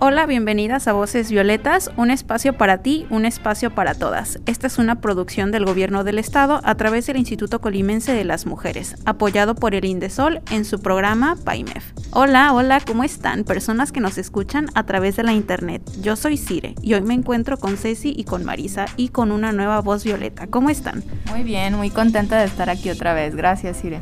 Hola, bienvenidas a Voces Violetas, un espacio para ti, un espacio para todas. Esta es una producción del Gobierno del Estado a través del Instituto Colimense de las Mujeres, apoyado por el Indesol en su programa PAIMEF. Hola, hola, ¿cómo están? Personas que nos escuchan a través de la internet. Yo soy Cire y hoy me encuentro con Ceci y con Marisa y con una nueva voz violeta. ¿Cómo están? Muy bien, muy contenta de estar aquí otra vez. Gracias, Cire.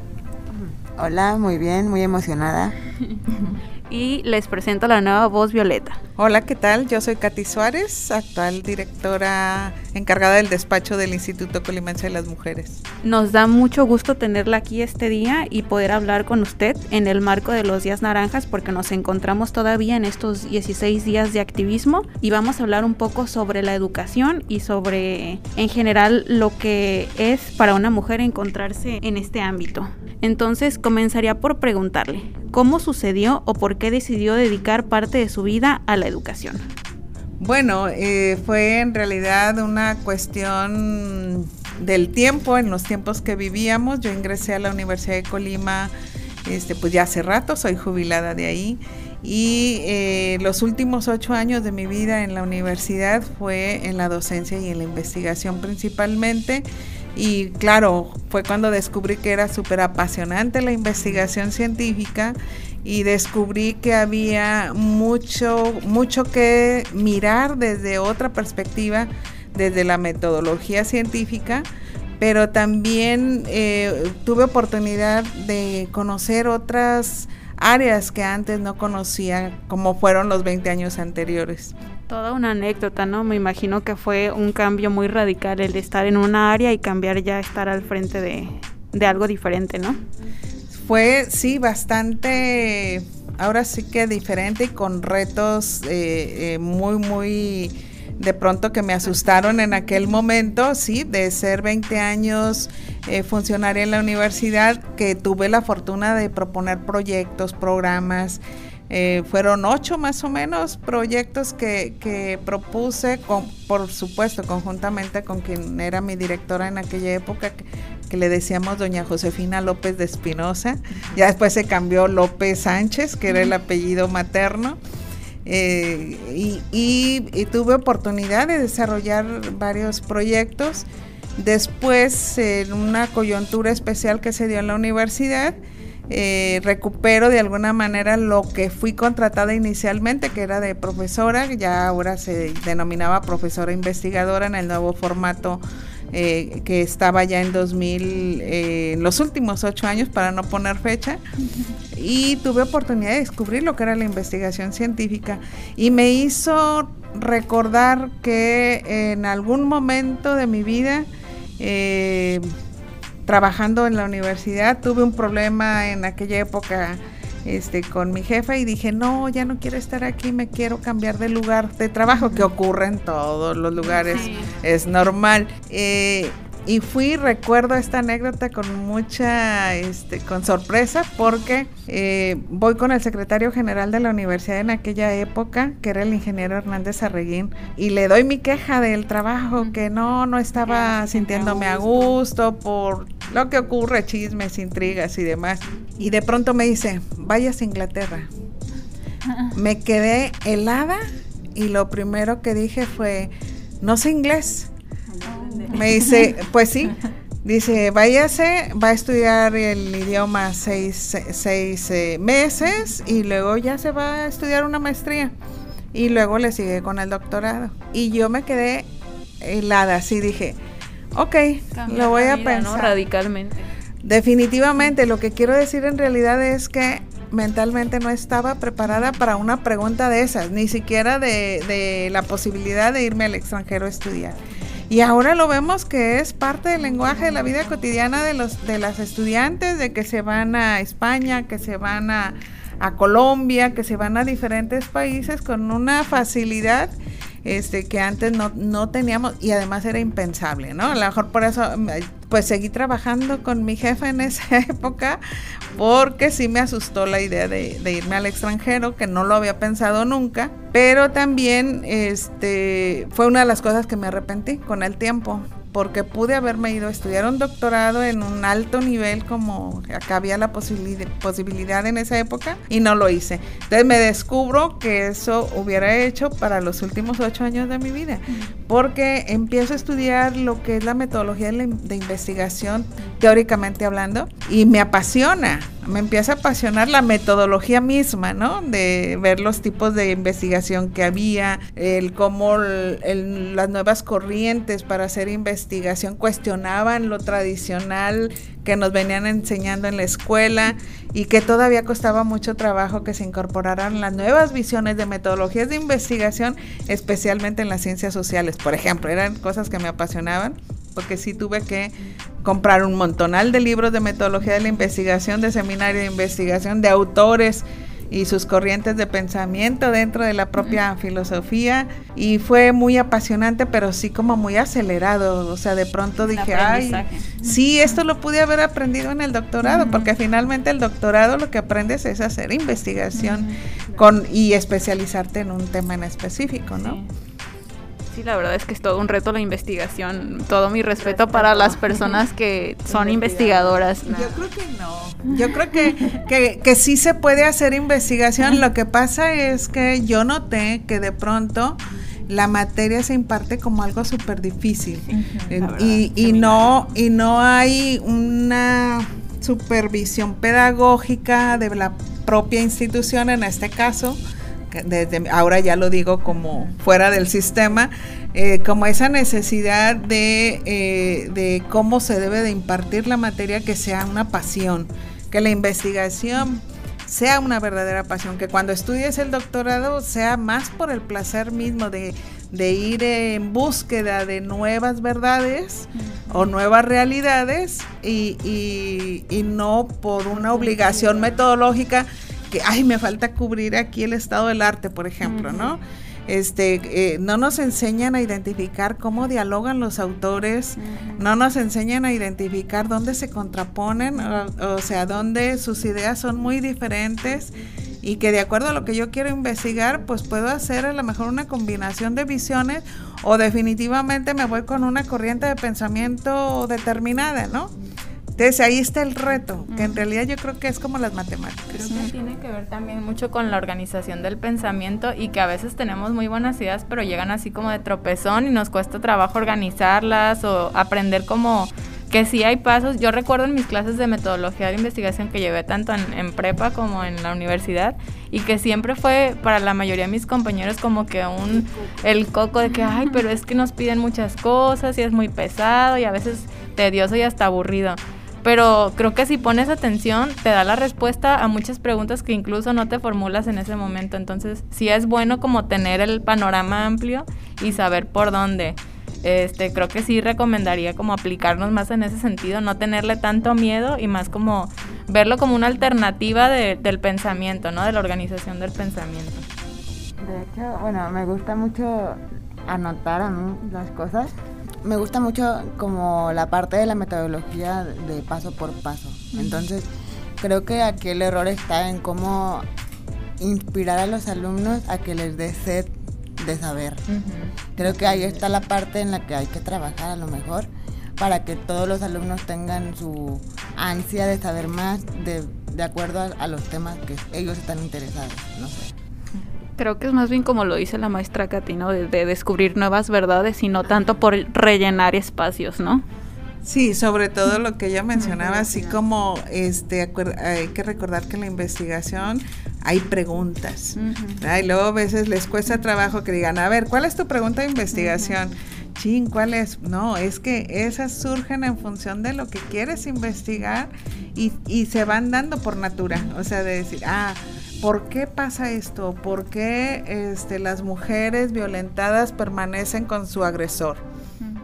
Hola, muy bien, muy emocionada. y les presento la nueva voz Violeta. Hola, ¿qué tal? Yo soy Katy Suárez, actual directora encargada del despacho del Instituto Colimense de las Mujeres. Nos da mucho gusto tenerla aquí este día y poder hablar con usted en el marco de los Días Naranjas porque nos encontramos todavía en estos 16 días de activismo y vamos a hablar un poco sobre la educación y sobre en general lo que es para una mujer encontrarse en este ámbito. Entonces comenzaría por preguntarle, ¿cómo sucedió o por qué decidió dedicar parte de su vida a la educación? Bueno, eh, fue en realidad una cuestión del tiempo, en los tiempos que vivíamos. Yo ingresé a la Universidad de Colima, este, pues ya hace rato, soy jubilada de ahí. Y eh, los últimos ocho años de mi vida en la universidad fue en la docencia y en la investigación principalmente. Y claro, fue cuando descubrí que era súper apasionante la investigación científica y descubrí que había mucho, mucho que mirar desde otra perspectiva, desde la metodología científica, pero también eh, tuve oportunidad de conocer otras áreas que antes no conocía, como fueron los 20 años anteriores. Toda una anécdota, ¿no? Me imagino que fue un cambio muy radical el de estar en una área y cambiar ya estar al frente de, de algo diferente, ¿no? Fue, sí, bastante, ahora sí que diferente y con retos eh, eh, muy, muy, de pronto que me asustaron en aquel momento, sí, de ser 20 años eh, funcionaria en la universidad, que tuve la fortuna de proponer proyectos, programas, eh, fueron ocho más o menos proyectos que, propuse, con, por supuesto, conjuntamente con quien era mi directora en aquella época, que, le decíamos doña Josefina López de Espinosa. Ya después se cambió López Sánchez, que era el apellido materno. Eh, y, y, tuve oportunidad de desarrollar varios proyectos. Después, en una coyuntura especial que se dio en la universidad, eh, recupero de alguna manera lo que fui contratada inicialmente, que era de profesora, ya ahora se denominaba profesora investigadora en el nuevo formato eh, que estaba ya en 2000, eh, los últimos ocho años, para no poner fecha, y tuve oportunidad de descubrir lo que era la investigación científica. Y me hizo recordar que en algún momento de mi vida, eh, trabajando en la universidad, tuve un problema en aquella época este, con mi jefa y dije, no, ya no quiero estar aquí, me quiero cambiar de lugar de trabajo, que ocurre en todos los lugares, es normal. Eh, y fui, recuerdo esta anécdota con mucha, este, con sorpresa, porque eh, voy con el secretario general de la universidad en aquella época, que era el ingeniero Hernández Arreguín, y le doy mi queja del trabajo, que no, no estaba sintiéndome a gusto por lo que ocurre, chismes, intrigas y demás. Y de pronto me dice, vayas a Inglaterra. Me quedé helada y lo primero que dije fue, no sé inglés me dice, pues sí, dice, váyase, va a estudiar el idioma seis, seis eh, meses y luego ya se va a estudiar una maestría y luego le sigue con el doctorado. Y yo me quedé helada, así dije, ok, lo voy a pensar. Radicalmente. Definitivamente, lo que quiero decir en realidad es que mentalmente no estaba preparada para una pregunta de esas, ni siquiera de, de la posibilidad de irme al extranjero a estudiar. Y ahora lo vemos que es parte del lenguaje de la vida cotidiana de, los, de las estudiantes, de que se van a España, que se van a, Colombia, que se van a diferentes países con una facilidad este, que antes no, no teníamos y además era impensable, ¿no? A lo mejor por eso pues seguí trabajando con mi jefa en esa época porque sí me asustó la idea de, de, irme al extranjero, que no lo había pensado nunca, pero también este, fue una de las cosas que me arrepentí con el tiempo, porque pude haberme ido a estudiar un doctorado en un alto nivel como acá había la posibilidad en esa época y no lo hice. Entonces me descubro que eso hubiera hecho para los últimos ocho años de mi vida, porque empiezo a estudiar lo que es la metodología de, de investigación teóricamente hablando y me apasiona me empieza a apasionar la metodología misma, ¿no? De ver los tipos de investigación que había, el cómo las nuevas corrientes para hacer investigación cuestionaban lo tradicional que nos venían enseñando en la escuela y que todavía costaba mucho trabajo que se incorporaran las nuevas visiones de metodologías de investigación, especialmente en las ciencias sociales. Por ejemplo, eran cosas que me apasionaban porque sí tuve que comprar un montonal de libros de metodología de la investigación, de seminario de investigación, de autores y sus corrientes de pensamiento dentro de la propia filosofía. Y fue muy apasionante pero sí como muy acelerado. O sea de pronto dije ay sí esto lo pude haber aprendido en el doctorado porque finalmente el doctorado lo que aprendes es hacer investigación con y especializarte en un tema en específico no Sí, la verdad es que es todo un reto la investigación. Todo mi respeto, para las personas que son investigadoras. Yo creo que no. Yo creo que, que, sí se puede hacer investigación. Lo que pasa es que yo noté que de pronto la materia se imparte como algo súper difícil. y, y, no, y no hay una supervisión pedagógica de la propia institución en este caso desde ahora ya lo digo como fuera del sistema, eh, como esa necesidad de, eh, de cómo se debe de impartir la materia que sea una pasión, que la investigación sea una verdadera pasión, que cuando estudies el doctorado sea más por el placer mismo de, de ir en búsqueda de nuevas verdades o nuevas realidades y, y, y no por una obligación metodológica que, ay, me falta cubrir aquí el estado del arte, por ejemplo, ¿no? Este, eh, no nos enseñan a identificar cómo dialogan los autores, no nos enseñan a identificar dónde se contraponen, o, sea, dónde sus ideas son muy diferentes y que de acuerdo a lo que yo quiero investigar, pues puedo hacer a lo mejor una combinación de visiones o definitivamente me voy con una corriente de pensamiento determinada, ¿no? Entonces ahí está el reto, que en realidad yo creo que es como las matemáticas. Creo que tiene que ver también mucho con la organización del pensamiento y que a veces tenemos muy buenas ideas, pero llegan así como de tropezón y nos cuesta trabajo organizarlas o aprender como que sí hay pasos. Yo recuerdo en mis clases de metodología de investigación que llevé tanto en, en, prepa como en la universidad y que siempre fue para la mayoría de mis compañeros como que un el coco de que ay pero es que nos piden muchas cosas y es muy pesado y a veces tedioso y hasta aburrido pero creo que si pones atención te da la respuesta a muchas preguntas que incluso no te formulas en ese momento. Entonces, sí es bueno como tener el panorama amplio y saber por dónde. Este, creo que sí recomendaría como aplicarnos más en ese sentido, no tenerle tanto miedo y más como verlo como una alternativa del pensamiento, ¿no? De la organización del pensamiento. De hecho, bueno, me gusta mucho anotar a mí las cosas me gusta mucho como la parte de la metodología de paso por paso. Entonces, creo que aquí el error está en cómo inspirar a los alumnos a que les dé sed de saber. Creo que ahí está la parte en la que hay que trabajar a lo mejor para que todos los alumnos tengan su ansia de saber más de, de acuerdo a, a los temas que ellos están interesados. No sé. Creo que es más bien como lo dice la maestra Catino, de, descubrir nuevas verdades y no tanto por rellenar espacios, ¿no? Sí, sobre todo lo que ella mencionaba, así como este hay que recordar que en la investigación hay preguntas. Y luego a veces les cuesta trabajo que digan, a ver, ¿cuál es tu pregunta de investigación? Chin, ¿cuál es? No, es que esas surgen en función de lo que quieres investigar y, y se van dando por natura. O sea, de decir, ah, ¿Por qué pasa esto? ¿Por qué este, las mujeres violentadas permanecen con su agresor?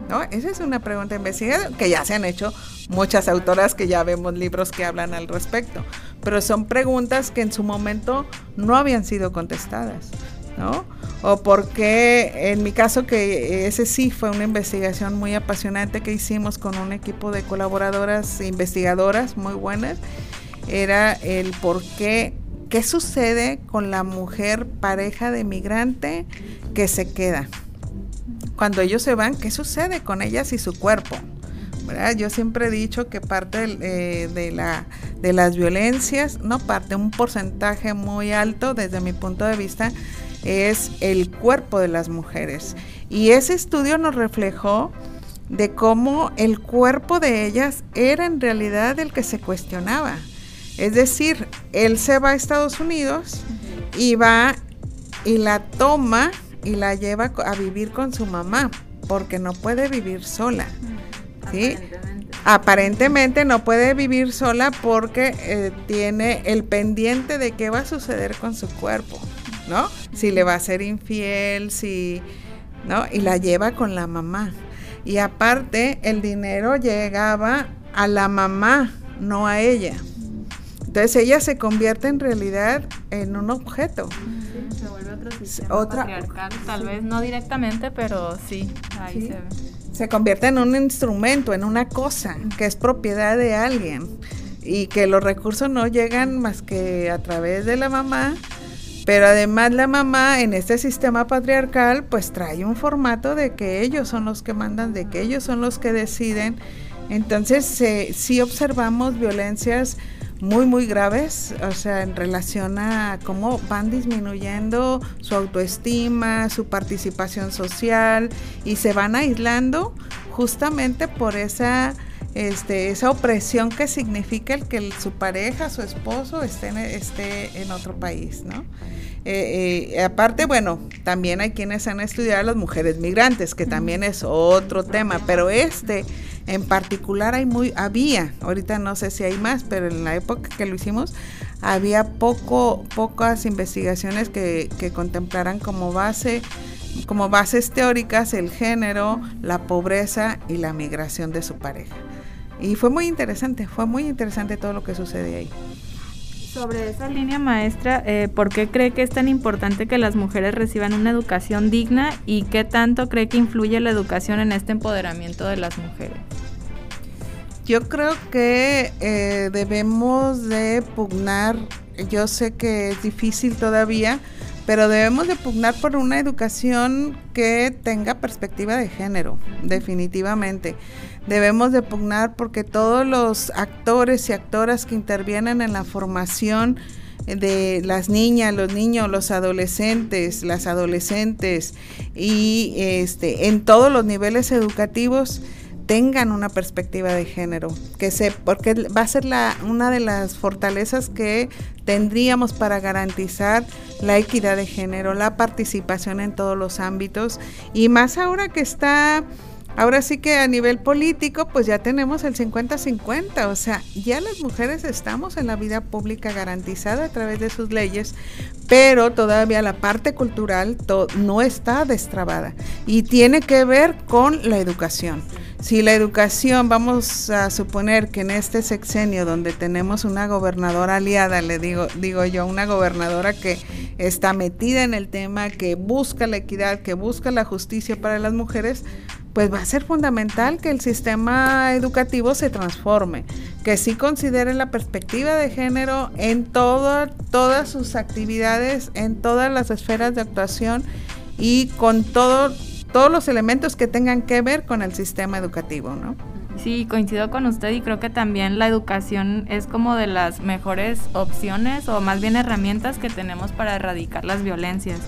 ¿No? Esa es una pregunta investigada que ya se han hecho muchas autoras que ya vemos libros que hablan al respecto, pero son preguntas que en su momento no habían sido contestadas, ¿no? o por qué, en mi caso que ese sí fue una investigación muy apasionante que hicimos con un equipo de colaboradoras e investigadoras muy buenas, era el por qué, qué sucede con la mujer pareja de migrante que se queda. Cuando ellos se van, ¿qué sucede con ellas y su cuerpo? Yo siempre he dicho que parte eh, de, la, de las violencias, no parte, un porcentaje muy alto desde mi punto de vista, es el cuerpo de las mujeres. Y ese estudio nos reflejó de cómo el cuerpo de ellas era en realidad el que se cuestionaba. Es decir, él se va a Estados Unidos y va y la toma y la lleva a vivir con su mamá, porque no puede vivir sola. ¿sí? Aparentemente. no puede vivir sola porque eh, tiene el pendiente de qué va a suceder con su cuerpo, ¿no? Si le va a ser infiel, si, ¿no? Y la lleva con la mamá. Y aparte, el dinero llegaba a la mamá, no a ella. Entonces ella se convierte en realidad en un objeto. se vuelve otro sistema Otra, patriarcal, tal vez no directamente, pero sí, ahí se ve se convierte en un instrumento, en una cosa que es propiedad de alguien y que los recursos no llegan más que a través de la mamá, pero además la mamá en este sistema patriarcal pues trae un formato de que ellos son los que mandan, de que ellos son los que deciden. Entonces sí observamos violencias muy, muy graves, o sea, en relación a cómo van disminuyendo su autoestima, su participación social y se van aislando justamente por esa, este, esa opresión que significa el que su pareja, su esposo esté esté en otro país, ¿no? Eh, eh, aparte, bueno, también hay quienes han estudiado a las mujeres migrantes, que también es otro tema, pero este en particular hay muy, había, ahorita no sé si hay más, pero en la época que lo hicimos, había poco, pocas investigaciones que, que contemplaran como base como bases teóricas el género, la pobreza y la migración de su pareja. Y fue muy interesante, fue muy interesante todo lo que sucede ahí. Sobre esa línea maestra, eh, ¿por qué cree que es tan importante que las mujeres reciban una educación digna y qué tanto cree que influye la educación en este empoderamiento de las mujeres? Yo creo que eh, debemos de pugnar, yo sé que es difícil todavía, pero debemos de pugnar por una educación que tenga perspectiva de género, definitivamente. Debemos de pugnar porque todos los actores y actoras que intervienen en la formación de las niñas, los niños, los adolescentes, las adolescentes y este en todos los niveles educativos tengan una perspectiva de género, que se, porque va a ser la, una de las fortalezas que tendríamos para garantizar la equidad de género, la participación en todos los ámbitos y más ahora que está Ahora sí que a nivel político, pues ya tenemos el 50-50, o sea, ya las mujeres estamos en la vida pública garantizada a través de sus leyes, pero todavía la parte cultural no está destrabada y tiene que ver con la educación. Si la educación, vamos a suponer que en este sexenio donde tenemos una gobernadora aliada, le digo, digo yo, una gobernadora que está metida en el tema, que busca la equidad, que busca la justicia para las mujeres, pues va a ser fundamental que el sistema educativo se transforme, que sí considere la perspectiva de género en todas sus actividades, en todas las esferas de actuación y con todo todos los elementos que tengan que ver con el sistema educativo, ¿no? Sí, coincido con usted y creo que también la educación es como de las mejores opciones o más bien herramientas que tenemos para erradicar las violencias.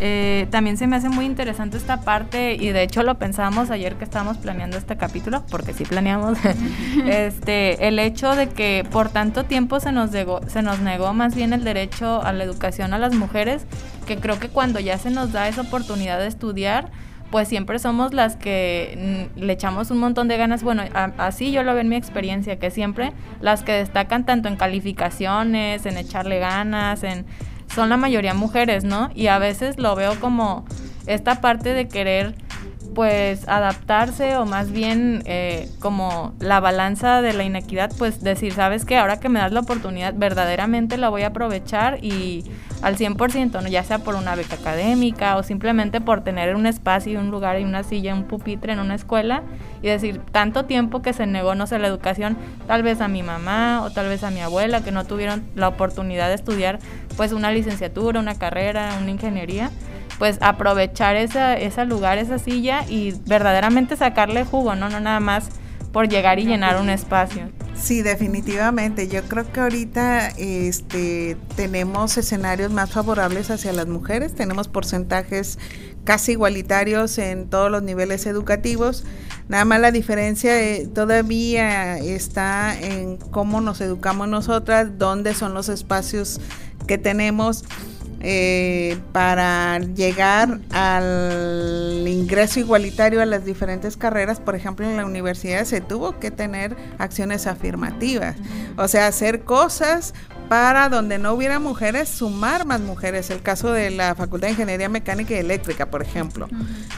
Eh, también se me hace muy interesante esta parte y de hecho lo pensábamos ayer que estábamos planeando este capítulo, porque sí planeamos, este, el hecho de que por tanto tiempo se nos, se nos negó más bien el derecho a la educación a las mujeres, que creo que cuando ya se nos da esa oportunidad de estudiar, pues siempre somos las que le echamos un montón de ganas. Bueno, así yo lo veo en mi experiencia, que siempre las que destacan tanto en calificaciones, en echarle ganas, en son la mayoría mujeres, ¿no? Y a veces lo veo como esta parte de querer pues adaptarse o más bien eh, como la balanza de la inequidad, pues decir, sabes que ahora que me das la oportunidad verdaderamente la voy a aprovechar y al 100%, ¿no? ya sea por una beca académica o simplemente por tener un espacio y un lugar y una silla, un pupitre en una escuela y decir, tanto tiempo que se negó, no sé, la educación, tal vez a mi mamá o tal vez a mi abuela que no tuvieron la oportunidad de estudiar pues una licenciatura, una carrera, una ingeniería, pues aprovechar esa, ese lugar, esa silla y verdaderamente sacarle jugo, ¿no? No nada más por llegar y llenar un espacio. Sí, definitivamente. Yo creo que ahorita este, tenemos escenarios más favorables hacia las mujeres, tenemos porcentajes casi igualitarios en todos los niveles educativos. Nada más la diferencia eh, todavía está en cómo nos educamos nosotras, dónde son los espacios que tenemos eh, para llegar al ingreso igualitario a las diferentes carreras, por ejemplo, en la universidad se tuvo que tener acciones afirmativas, o sea, hacer cosas para donde no hubiera mujeres, sumar más mujeres. El caso de la Facultad de Ingeniería Mecánica y Eléctrica, por ejemplo.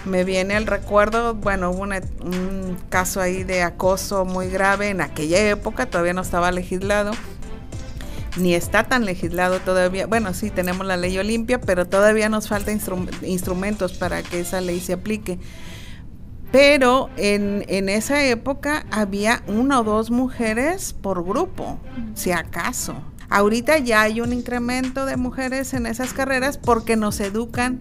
Me viene al recuerdo, bueno, hubo un caso ahí de acoso muy grave en aquella época, todavía no estaba legislado ni está tan legislado todavía. Bueno, sí, tenemos la ley Olimpia, pero todavía nos faltan instrumentos para que esa ley se aplique. Pero en, en, esa época había una o dos mujeres por grupo, si acaso. Ahorita ya hay un incremento de mujeres en esas carreras porque nos educan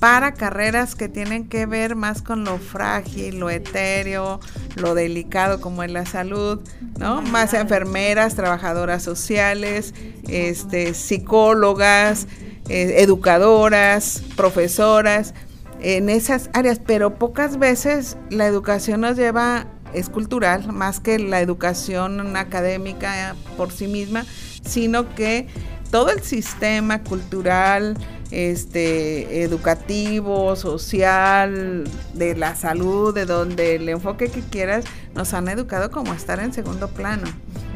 para carreras que tienen que ver más con lo frágil, lo etéreo, lo delicado como es la salud, ¿no? Más enfermeras, trabajadoras sociales, este, psicólogas, eh, educadoras, profesoras, en esas áreas, pero pocas veces la educación nos lleva, es cultural, más que la educación académica por sí misma, sino que todo el sistema cultural, este, educativo, social, de la salud, de donde el enfoque que quieras, nos han educado como estar en segundo plano,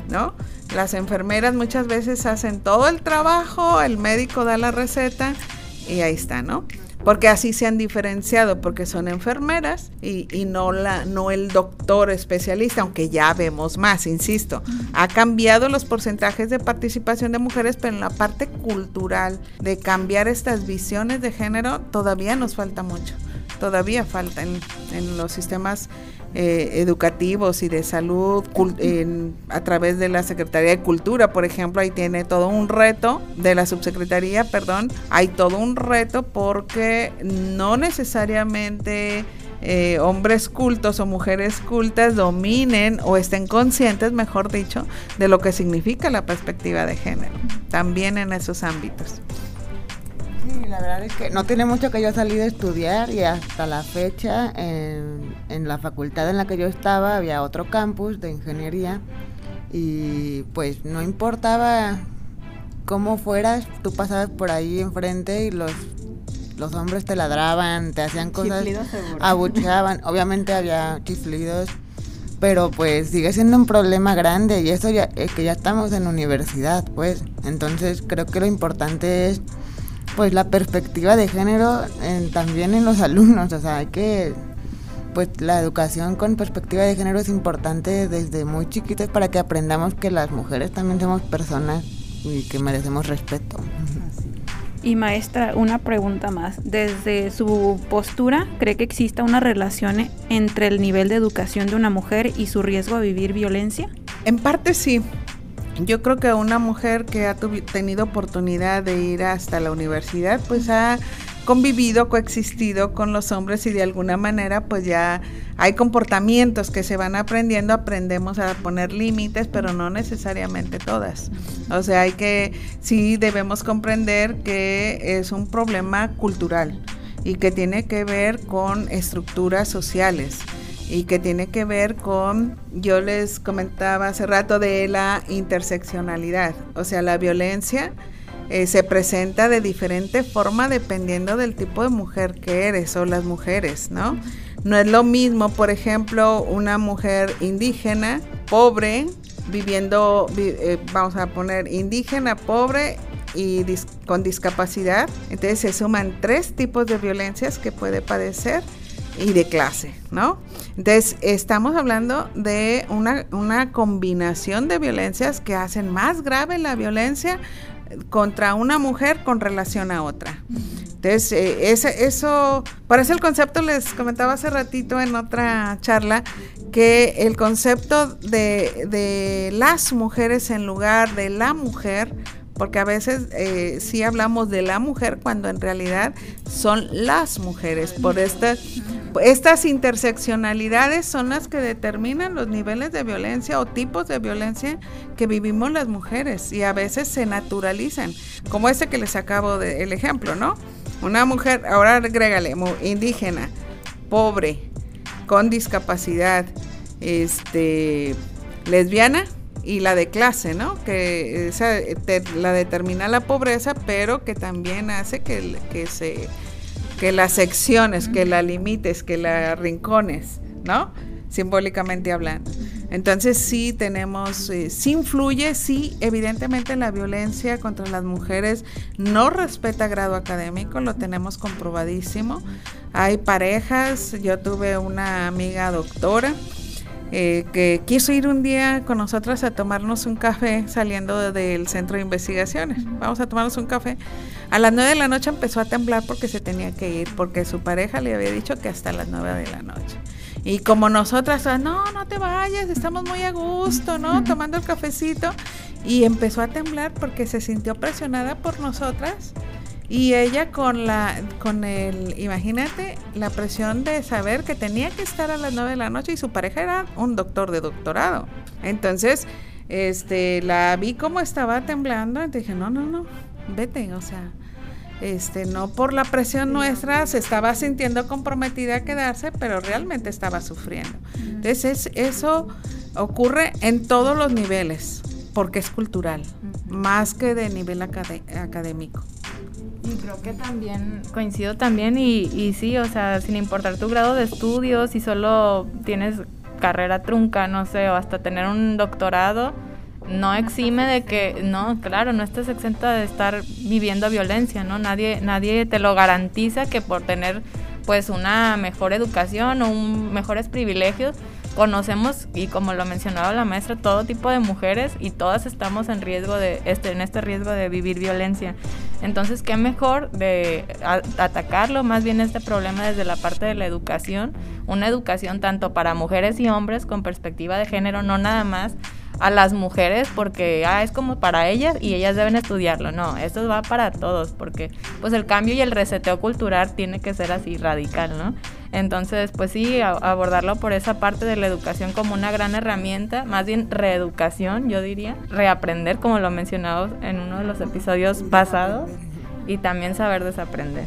¿no? Las enfermeras muchas veces hacen todo el trabajo, el médico da la receta y ahí está, ¿no? Porque así se han diferenciado, porque son enfermeras y, no, la, no el doctor especialista, aunque ya vemos más, insisto. Ha cambiado los porcentajes de participación de mujeres, pero en la parte cultural de cambiar estas visiones de género todavía nos falta mucho, todavía falta en, en los sistemas eh, educativos y de salud a través de la Secretaría de Cultura, por ejemplo, ahí tiene todo un reto de la subsecretaría, perdón, hay todo un reto porque no necesariamente eh, hombres cultos o mujeres cultas dominen o estén conscientes, mejor dicho, de lo que significa la perspectiva de género, también en esos ámbitos. La verdad es que no tiene mucho que yo salí de estudiar y hasta la fecha en, en, la facultad en la que yo estaba había otro campus de ingeniería y pues no importaba cómo fueras, tú pasabas por ahí enfrente y los, los hombres te ladraban, te hacían cosas, abucheaban, obviamente había chiflidos, pero pues sigue siendo un problema grande y eso ya es que ya estamos en universidad, pues. Entonces creo que lo importante es pues la perspectiva de género también en los alumnos, o sea, hay que pues la educación con perspectiva de género es importante desde muy chiquitos para que aprendamos que las mujeres también somos personas y que merecemos respeto. Y maestra, una pregunta más. Desde su postura, ¿cree que exista una relación entre el nivel de educación de una mujer y su riesgo a vivir violencia? En parte sí. Yo creo que una mujer que ha tenido oportunidad de ir hasta la universidad, pues ha convivido, coexistido con los hombres y de alguna manera pues ya hay comportamientos que se van aprendiendo, aprendemos a poner límites, pero no necesariamente todas. O sea, hay que, sí debemos comprender que es un problema cultural y que tiene que ver con estructuras sociales y que tiene que ver con, yo les comentaba hace rato de la interseccionalidad, o sea, la violencia eh, se presenta de diferente forma dependiendo del tipo de mujer que eres o las mujeres, ¿no? No es lo mismo, por ejemplo, una mujer indígena, pobre, viviendo, eh, vamos a poner indígena, pobre y con discapacidad. Entonces se suman tres tipos de violencias que puede padecer y de clase, ¿no? Entonces, estamos hablando de una, una, combinación de violencias que hacen más grave la violencia contra una mujer con relación a otra. Entonces, eh, ese, eso, por eso el concepto les comentaba hace ratito en otra charla, que el concepto de, de las mujeres en lugar de la mujer, porque a veces eh, sí hablamos de la mujer cuando en realidad son las mujeres. Por estas estas interseccionalidades son las que determinan los niveles de violencia o tipos de violencia que vivimos las mujeres y a veces se naturalizan, como ese que les acabo de el ejemplo, ¿no? Una mujer, ahora agrégale, indígena, pobre, con discapacidad, este, lesbiana, y la de clase, ¿no? Que esa la determina la pobreza, pero que también hace que, que se que las secciones, que la limites, que la rincones, ¿no? Simbólicamente hablando. Entonces sí tenemos, eh, sí influye, sí, evidentemente la violencia contra las mujeres no respeta grado académico, lo tenemos comprobadísimo. Hay parejas, yo tuve una amiga doctora, eh, que quiso ir un día con nosotras a tomarnos un café saliendo del centro de investigaciones. Vamos a tomarnos un café. A las nueve de la noche empezó a temblar porque se tenía que ir, porque su pareja le había dicho que hasta las nueve de la noche. Y como nosotras, ah, no, no te vayas, estamos muy a gusto, ¿no? Tomando el cafecito. Y empezó a temblar porque se sintió presionada por nosotras y ella con la, con el, imagínate, la presión de saber que tenía que estar a las 9 de la noche y su pareja era un doctor de doctorado. Entonces, este, la vi como estaba temblando y dije, no, no, no, vete, o sea, este, no por la presión nuestra, se estaba sintiendo comprometida a quedarse, pero realmente estaba sufriendo. Entonces, eso ocurre en todos los niveles, porque es cultural, más que de nivel académico. Y creo que también coincido también y, y sí, o sea, sin importar tu grado de estudios, si solo tienes carrera trunca, no sé, o hasta tener un doctorado, no exime de que, no, claro, no estés exenta de estar viviendo violencia, ¿no? Nadie, nadie te lo garantiza que por tener pues una mejor educación o un, mejores privilegios, conocemos y como lo mencionaba la maestra todo tipo de mujeres y todas estamos en riesgo de este en este riesgo de vivir violencia. Entonces qué mejor de atacarlo más bien este problema desde la parte de la educación una educación tanto para mujeres y hombres con perspectiva de género no nada más a las mujeres porque ah, es como para ellas y ellas deben estudiarlo. No, esto va para todos porque pues el cambio y el reseteo cultural tiene que ser así radical, ¿no? Entonces, pues sí, abordarlo por esa parte de la educación como una gran herramienta, más bien reeducación, yo diría, reaprender, como lo mencionado en uno de los episodios pasados, y también saber desaprender.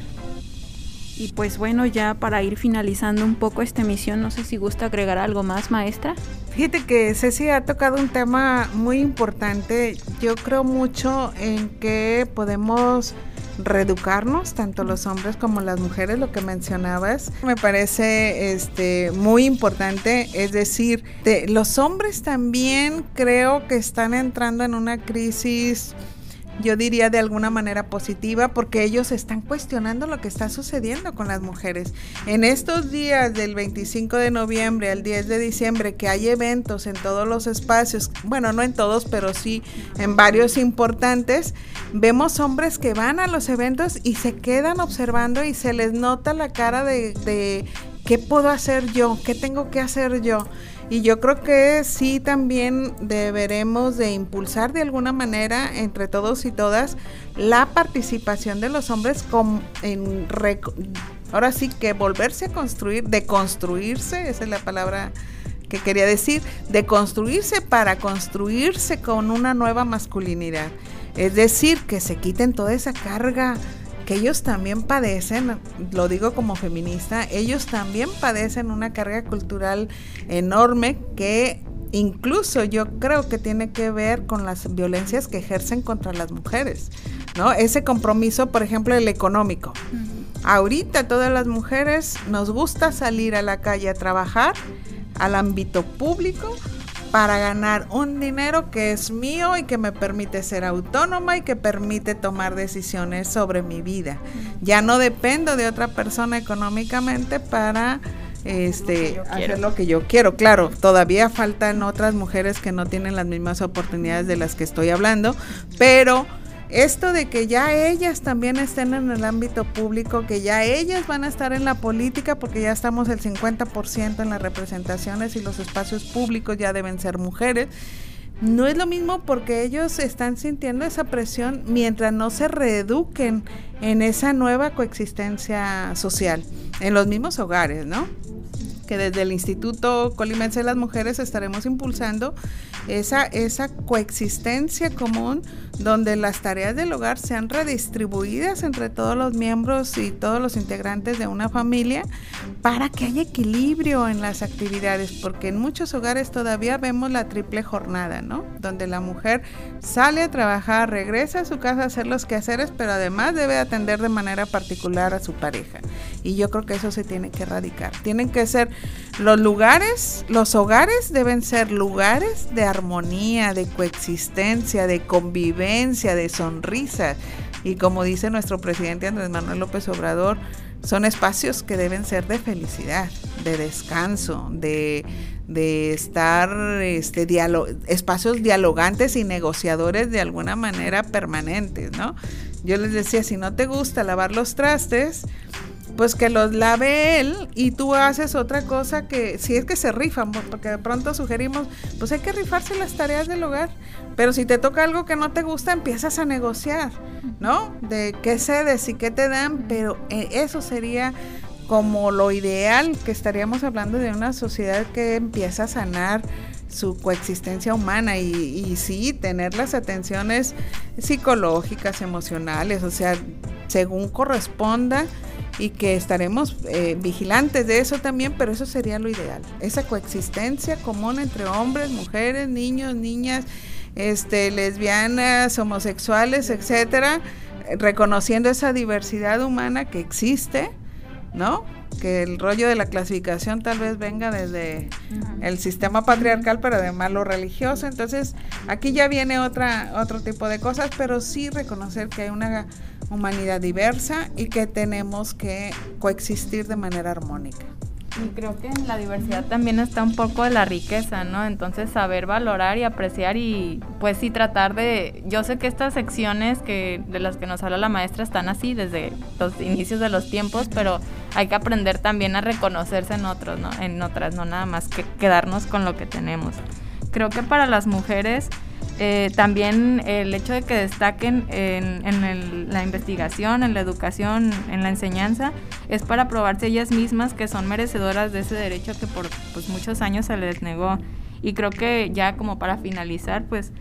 Y pues bueno, ya para ir finalizando un poco esta emisión, no sé si gusta agregar algo más, maestra. Fíjate que Ceci ha tocado un tema muy importante. Yo creo mucho en que podemos reeducarnos, tanto los hombres como las mujeres, lo que mencionabas, me parece este, muy importante. Es decir, los hombres también creo que están entrando en una crisis yo diría de alguna manera positiva, porque ellos están cuestionando lo que está sucediendo con las mujeres. En estos días del 25 de noviembre al 10 de diciembre, que hay eventos en todos los espacios, bueno, no en todos, pero sí en varios importantes, vemos hombres que van a los eventos y se quedan observando y se les nota la cara de, de ¿qué puedo hacer yo? ¿Qué tengo que hacer yo? Y yo creo que sí también deberemos de impulsar de alguna manera entre todos y todas la participación de los hombres con, en ahora sí que volverse a construir, de construirse, esa es la palabra que quería decir, de construirse para construirse con una nueva masculinidad. Es decir, que se quiten toda esa carga que ellos también padecen, lo digo como feminista, ellos también padecen una carga cultural enorme que incluso yo creo que tiene que ver con las violencias que ejercen contra las mujeres, ¿no? Ese compromiso, por ejemplo, el económico. Ahorita todas las mujeres nos gusta salir a la calle a trabajar, al ámbito público, para ganar un dinero que es mío y que me permite ser autónoma y que permite tomar decisiones sobre mi vida. Ya no dependo de otra persona económicamente para este hacer lo que yo quiero. Claro, todavía faltan otras mujeres que no tienen las mismas oportunidades de las que estoy hablando, pero esto de que ya ellas también estén en el ámbito público, que ya ellas van a estar en la política, porque ya estamos el 50% en las representaciones y los espacios públicos ya deben ser mujeres. No es lo mismo porque ellos están sintiendo esa presión mientras no se reeduquen en esa nueva coexistencia social, en los mismos hogares, ¿no? que desde el Instituto Colimense de las Mujeres estaremos impulsando esa, esa coexistencia común donde las tareas del hogar sean redistribuidas entre todos los miembros y todos los integrantes de una familia para que haya equilibrio en las actividades, porque en muchos hogares todavía vemos la triple jornada, ¿no? Donde la mujer sale a trabajar, regresa a su casa a hacer los quehaceres, pero además debe atender de manera particular a su pareja. Y yo creo que eso se tiene que erradicar. Tienen que ser los lugares, los hogares deben ser lugares de armonía, de coexistencia, de convivencia, de sonrisa. Y como dice nuestro presidente Andrés Manuel López Obrador, son espacios que deben ser de felicidad, de descanso, de, estar, este, espacios dialogantes y negociadores de alguna manera permanentes, ¿no? Yo les decía, si no te gusta lavar los trastes, pues que los lave él y tú haces otra cosa que si es que se rifan, porque de pronto sugerimos, pues hay que rifarse las tareas del hogar, pero si te toca algo que no te gusta, empiezas a negociar, ¿no? De qué cedes y qué te dan, pero eh, eso sería como lo ideal, que estaríamos hablando de una sociedad que empieza a sanar su coexistencia humana y, y sí, tener las atenciones psicológicas, emocionales, o sea, según corresponda y que estaremos eh, vigilantes de eso también, pero eso sería lo ideal. Esa coexistencia común entre hombres, mujeres, niños, niñas, este, lesbianas, homosexuales, etcétera, reconociendo esa diversidad humana que existe, ¿no? Que el rollo de la clasificación tal vez venga desde el sistema patriarcal, pero además lo religioso. Entonces, aquí ya viene otra, otro tipo de cosas, pero sí reconocer que hay una humanidad diversa y que tenemos que coexistir de manera armónica. Y creo que en la diversidad también está un poco de la riqueza, ¿no? Entonces saber valorar y apreciar y pues sí tratar de... Yo sé que estas secciones que de las que nos habla la maestra están así desde los inicios de los tiempos, pero hay que aprender también a reconocerse en otros, ¿no? En otras, no nada más que quedarnos con lo que tenemos. Creo que para las mujeres eh, también el hecho de que destaquen en, la investigación, en la educación, en la enseñanza, es para probarse ellas mismas que son merecedoras de ese derecho que por pues, muchos años se les negó. Y creo que ya como para finalizar, pues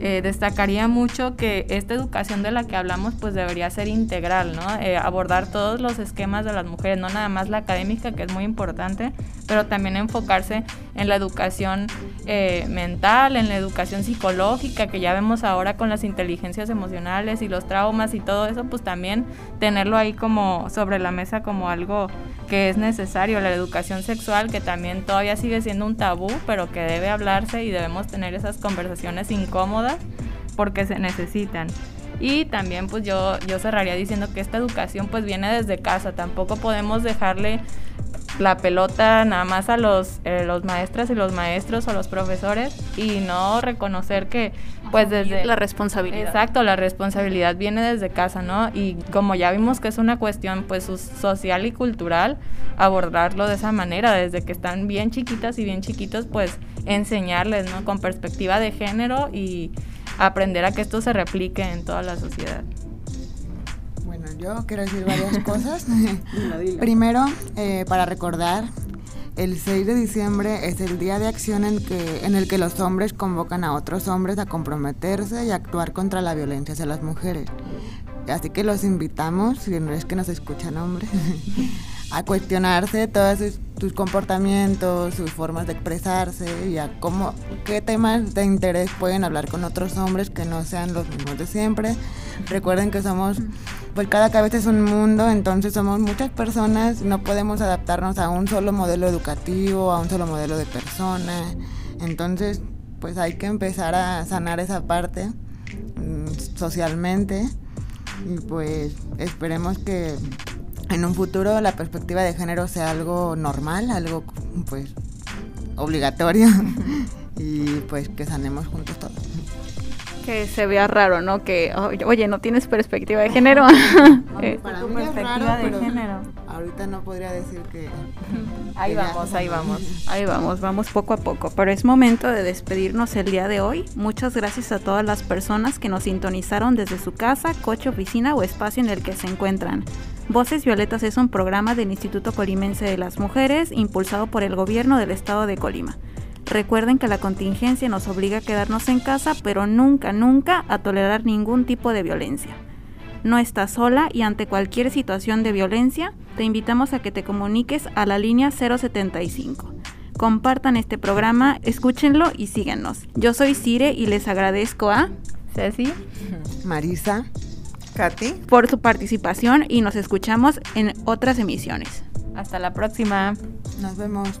eh, destacaría mucho que esta educación de la que hablamos pues debería ser integral, ¿no? Eh, abordar todos los esquemas de las mujeres, no nada más la académica, que es muy importante, pero también enfocarse en la educación eh, mental, en la educación psicológica, que ya vemos ahora con las inteligencias emocionales y los traumas y todo eso, pues también tenerlo ahí como sobre la mesa como algo que es necesario, la educación sexual, que también todavía sigue siendo un tabú, pero que debe hablarse y debemos tener esas conversaciones incómodas porque se necesitan. Y también pues yo, yo cerraría diciendo que esta educación pues viene desde casa, tampoco podemos dejarle la pelota nada más a los, eh, los maestras y los maestros o los profesores y no reconocer que pues desde la responsabilidad. Exacto, la responsabilidad viene desde casa, ¿no? Y como ya vimos que es una cuestión pues social y cultural, abordarlo de esa manera, desde que están bien chiquitas y bien chiquitos, pues enseñarles, ¿no? Con perspectiva de género y aprender a que esto se replique en toda la sociedad yo quiero decir varias cosas. Primero, eh, para recordar, el 6 de diciembre es el día de acción en, que, en el que los hombres convocan a otros hombres a comprometerse y actuar contra la violencia hacia las mujeres. Así que los invitamos, si no es que nos escuchan hombres, a cuestionarse todos sus, comportamientos, sus formas de expresarse y a cómo, qué temas de interés pueden hablar con otros hombres que no sean los mismos de siempre. Recuerden que somos pues cada cabeza es un mundo, entonces somos muchas personas, no podemos adaptarnos a un solo modelo educativo, a un solo modelo de persona. Entonces, pues hay que empezar a sanar esa parte mm, socialmente y pues esperemos que en un futuro la perspectiva de género sea algo normal, algo pues obligatorio y pues que sanemos juntos todos. Que se vea raro, ¿no? Que, oye, no tienes perspectiva de género. Para mí es raro, pero ahorita no podría decir que... ahí vamos, ahí vamos. Ahí vamos, vamos poco a poco. Pero es momento de despedirnos el día de hoy. Muchas gracias a todas las personas que nos sintonizaron desde su casa, coche, oficina o espacio en el que se encuentran. Voces Violetas es un programa del Instituto Colimense de las Mujeres impulsado por el gobierno del estado de Colima. Recuerden que la contingencia nos obliga a quedarnos en casa, pero nunca, nunca a tolerar ningún tipo de violencia. No estás sola y ante cualquier situación de violencia, te invitamos a que te comuniques a la línea 075. Compartan este programa, escúchenlo y síguenos. Yo soy Cire y les agradezco a Ceci, Marisa, Katy por su participación y nos escuchamos en otras emisiones. Hasta la próxima. Nos vemos.